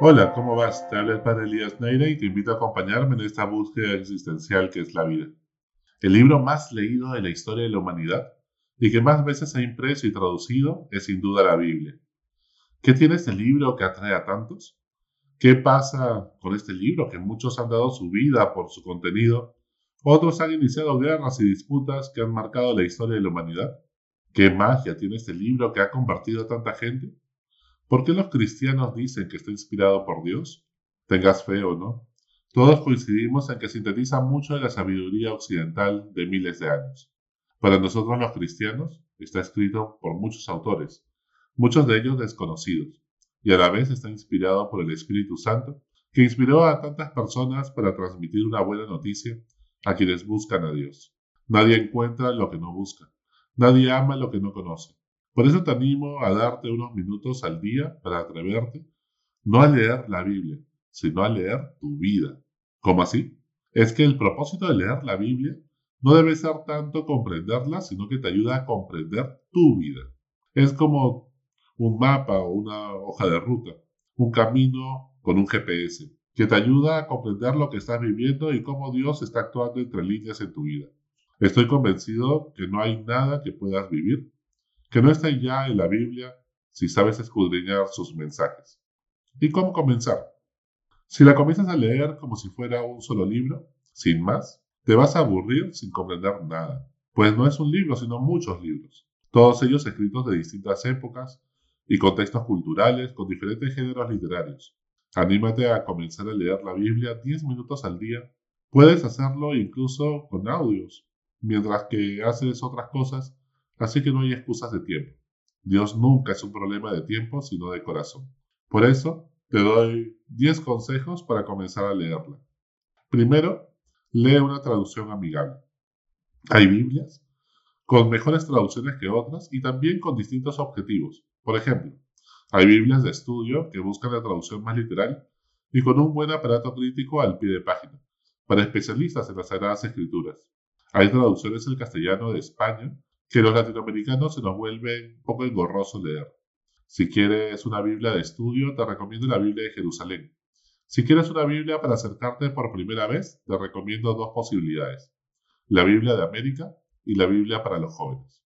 Hola, ¿cómo vas? Te habla el padre Elías Neira y te invito a acompañarme en esta búsqueda existencial que es la vida. El libro más leído de la historia de la humanidad y que más veces ha impreso y traducido es sin duda la Biblia. ¿Qué tiene este libro que atrae a tantos? ¿Qué pasa con este libro que muchos han dado su vida por su contenido? Otros han iniciado guerras y disputas que han marcado la historia de la humanidad. ¿Qué magia tiene este libro que ha convertido a tanta gente? ¿Por qué los cristianos dicen que está inspirado por Dios? Tengas fe o no. Todos coincidimos en que sintetiza mucho de la sabiduría occidental de miles de años. Para nosotros los cristianos está escrito por muchos autores, muchos de ellos desconocidos, y a la vez está inspirado por el Espíritu Santo, que inspiró a tantas personas para transmitir una buena noticia a quienes buscan a Dios. Nadie encuentra lo que no busca, nadie ama lo que no conoce. Por eso te animo a darte unos minutos al día para atreverte, no a leer la Biblia, sino a leer tu vida. ¿Cómo así? Es que el propósito de leer la Biblia no debe ser tanto comprenderla, sino que te ayuda a comprender tu vida. Es como un mapa o una hoja de ruta, un camino con un GPS, que te ayuda a comprender lo que estás viviendo y cómo Dios está actuando entre líneas en tu vida. Estoy convencido que no hay nada que puedas vivir que no está ya en la Biblia si sabes escudriñar sus mensajes. ¿Y cómo comenzar? Si la comienzas a leer como si fuera un solo libro, sin más, te vas a aburrir sin comprender nada, pues no es un libro, sino muchos libros, todos ellos escritos de distintas épocas y contextos culturales con diferentes géneros literarios. Anímate a comenzar a leer la Biblia 10 minutos al día. Puedes hacerlo incluso con audios, mientras que haces otras cosas Así que no hay excusas de tiempo. Dios nunca es un problema de tiempo, sino de corazón. Por eso, te doy 10 consejos para comenzar a leerla. Primero, lee una traducción amigable. Hay Biblias con mejores traducciones que otras y también con distintos objetivos. Por ejemplo, hay Biblias de estudio que buscan la traducción más literal y con un buen aparato crítico al pie de página, para especialistas en las Sagradas Escrituras. Hay traducciones al castellano de España que los latinoamericanos se nos vuelve un poco engorroso leer. Si quieres una Biblia de estudio, te recomiendo la Biblia de Jerusalén. Si quieres una Biblia para acercarte por primera vez, te recomiendo dos posibilidades. La Biblia de América y la Biblia para los jóvenes.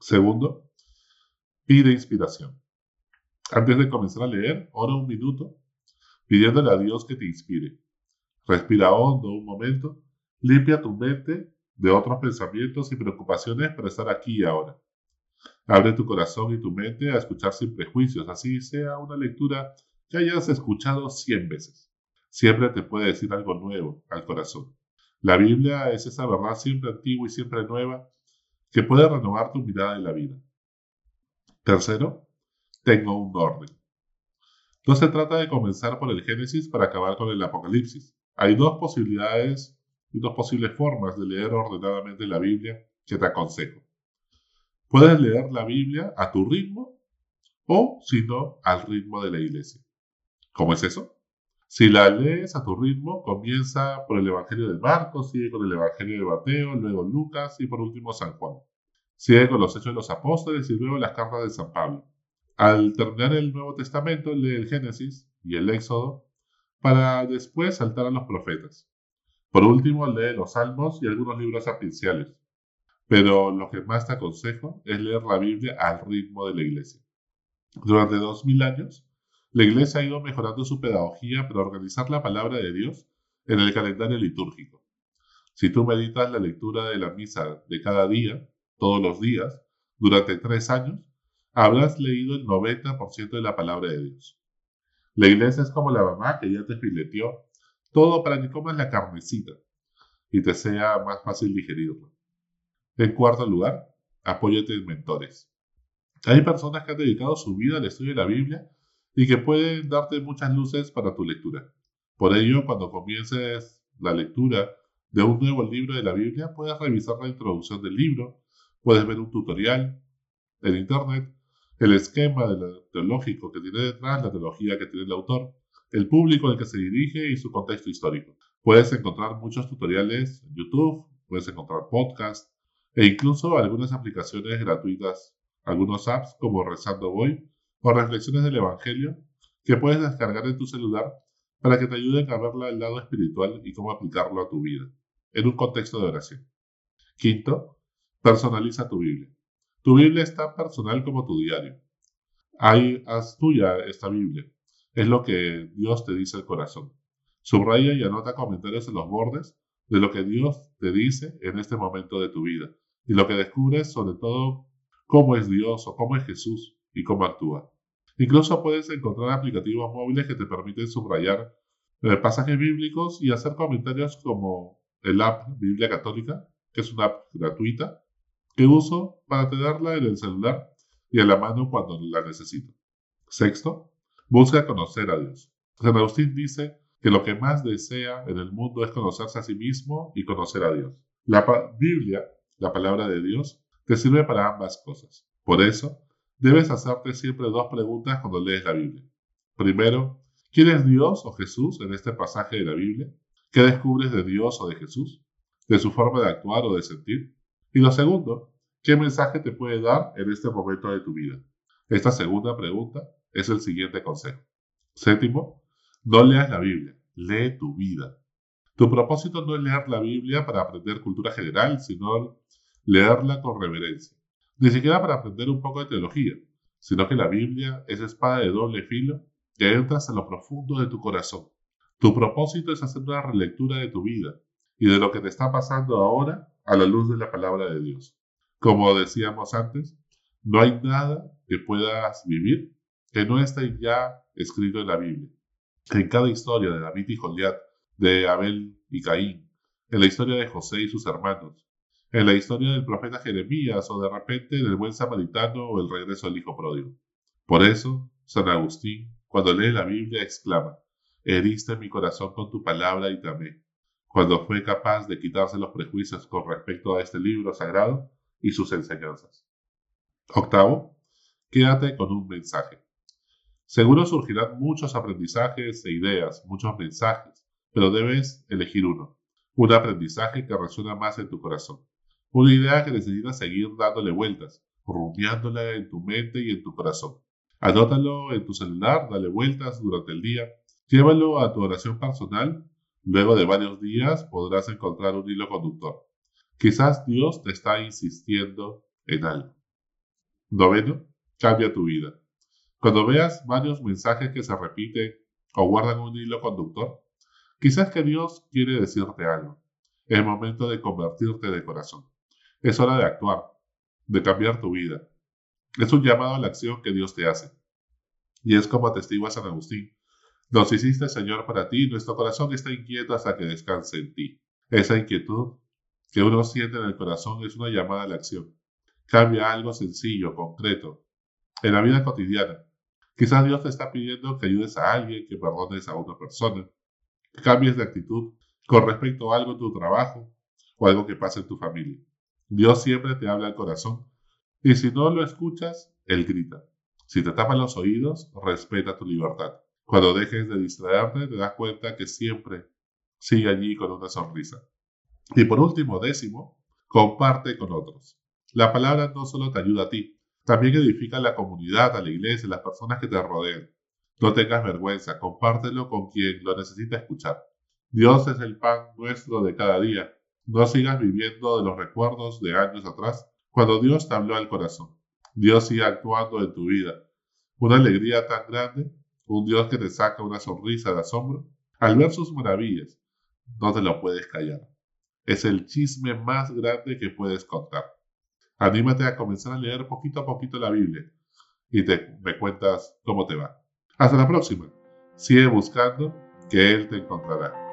Segundo, pide inspiración. Antes de comenzar a leer, ora un minuto pidiéndole a Dios que te inspire. Respira hondo un momento, limpia tu mente de otros pensamientos y preocupaciones para estar aquí y ahora. Abre tu corazón y tu mente a escuchar sin prejuicios, así sea una lectura que hayas escuchado cien veces. Siempre te puede decir algo nuevo al corazón. La Biblia es esa verdad siempre antigua y siempre nueva que puede renovar tu mirada en la vida. Tercero, tengo un orden. No se trata de comenzar por el Génesis para acabar con el Apocalipsis. Hay dos posibilidades y dos posibles formas de leer ordenadamente la Biblia que te aconsejo. Puedes leer la Biblia a tu ritmo o, si no, al ritmo de la iglesia. ¿Cómo es eso? Si la lees a tu ritmo, comienza por el Evangelio de Marcos, sigue con el Evangelio de Mateo, luego Lucas y por último San Juan. Sigue con los Hechos de los Apóstoles y luego las cartas de San Pablo. Al terminar el Nuevo Testamento, lee el Génesis y el Éxodo para después saltar a los profetas. Por último, lee los salmos y algunos libros sapienciales. Pero lo que más te aconsejo es leer la Biblia al ritmo de la iglesia. Durante dos mil años, la iglesia ha ido mejorando su pedagogía para organizar la palabra de Dios en el calendario litúrgico. Si tú meditas la lectura de la misa de cada día, todos los días, durante tres años, habrás leído el 90% de la palabra de Dios. La iglesia es como la mamá que ya te fileteó todo para que comas la carnecita y te sea más fácil digerirlo. En cuarto lugar, apóyate en mentores. Hay personas que han dedicado su vida al estudio de la Biblia y que pueden darte muchas luces para tu lectura. Por ello, cuando comiences la lectura de un nuevo libro de la Biblia, puedes revisar la introducción del libro, puedes ver un tutorial en Internet, el esquema teológico que tiene detrás, la teología que tiene el autor, el público al que se dirige y su contexto histórico. Puedes encontrar muchos tutoriales en YouTube, puedes encontrar podcasts e incluso algunas aplicaciones gratuitas, algunos apps como Rezando Voy o Reflexiones del Evangelio que puedes descargar en tu celular para que te ayuden a verla al lado espiritual y cómo aplicarlo a tu vida, en un contexto de oración. Quinto, personaliza tu Biblia. Tu Biblia es tan personal como tu diario. Ahí, haz tuya esta Biblia. Es lo que Dios te dice al corazón. Subraya y anota comentarios en los bordes de lo que Dios te dice en este momento de tu vida y lo que descubres sobre todo cómo es Dios o cómo es Jesús y cómo actúa. Incluso puedes encontrar aplicativos móviles que te permiten subrayar eh, pasajes bíblicos y hacer comentarios como el app Biblia Católica, que es una app gratuita que uso para tenerla en el celular y en la mano cuando la necesito. Sexto, busca conocer a Dios. San Agustín dice que lo que más desea en el mundo es conocerse a sí mismo y conocer a Dios. La Biblia, la palabra de Dios, te sirve para ambas cosas. Por eso, debes hacerte siempre dos preguntas cuando lees la Biblia. Primero, ¿quién es Dios o Jesús en este pasaje de la Biblia? ¿Qué descubres de Dios o de Jesús? ¿De su forma de actuar o de sentir? Y lo segundo, ¿qué mensaje te puede dar en este momento de tu vida? Esta segunda pregunta es el siguiente consejo. Séptimo, no leas la Biblia, lee tu vida. Tu propósito no es leer la Biblia para aprender cultura general, sino leerla con reverencia ni siquiera para aprender un poco de teología, sino que la Biblia es espada de doble filo que entras en lo profundo de tu corazón. Tu propósito es hacer una relectura de tu vida y de lo que te está pasando ahora a la luz de la palabra de Dios. Como decíamos antes, no hay nada que puedas vivir que no esté ya escrito en la Biblia. En cada historia de David y Goliat, de Abel y Caín, en la historia de José y sus hermanos, en la historia del profeta Jeremías o de repente del buen samaritano o el regreso del hijo pródigo. Por eso, San Agustín, cuando lee la Biblia, exclama, heriste mi corazón con tu palabra y te amé, cuando fue capaz de quitarse los prejuicios con respecto a este libro sagrado y sus enseñanzas. Octavo, quédate con un mensaje. Seguro surgirán muchos aprendizajes e ideas, muchos mensajes, pero debes elegir uno, un aprendizaje que resuena más en tu corazón. Una idea que necesitas seguir dándole vueltas, rumiándola en tu mente y en tu corazón. Anótalo en tu celular, dale vueltas durante el día, llévalo a tu oración personal. Luego de varios días podrás encontrar un hilo conductor. Quizás Dios te está insistiendo en algo. Noveno, cambia tu vida. Cuando veas varios mensajes que se repiten o guardan un hilo conductor, quizás que Dios quiere decirte algo. Es momento de convertirte de corazón. Es hora de actuar, de cambiar tu vida. Es un llamado a la acción que Dios te hace. Y es como atestigua San Agustín. Nos hiciste, Señor, para ti, nuestro corazón está inquieto hasta que descanse en ti. Esa inquietud que uno siente en el corazón es una llamada a la acción. Cambia algo sencillo, concreto, en la vida cotidiana. Quizás Dios te está pidiendo que ayudes a alguien, que perdones a una persona, que cambies de actitud con respecto a algo en tu trabajo o algo que pasa en tu familia. Dios siempre te habla al corazón. Y si no lo escuchas, Él grita. Si te tapan los oídos, respeta tu libertad. Cuando dejes de distraerte, te das cuenta que siempre sigue allí con una sonrisa. Y por último, décimo, comparte con otros. La palabra no solo te ayuda a ti, también edifica a la comunidad, a la iglesia, a las personas que te rodean. No tengas vergüenza, compártelo con quien lo necesita escuchar. Dios es el pan nuestro de cada día no sigas viviendo de los recuerdos de años atrás, cuando Dios te habló al corazón. Dios sigue actuando en tu vida. Una alegría tan grande, un Dios que te saca una sonrisa de asombro. Al ver sus maravillas, no te lo puedes callar. Es el chisme más grande que puedes contar. Anímate a comenzar a leer poquito a poquito la Biblia y te, me cuentas cómo te va. Hasta la próxima. Sigue buscando que Él te encontrará.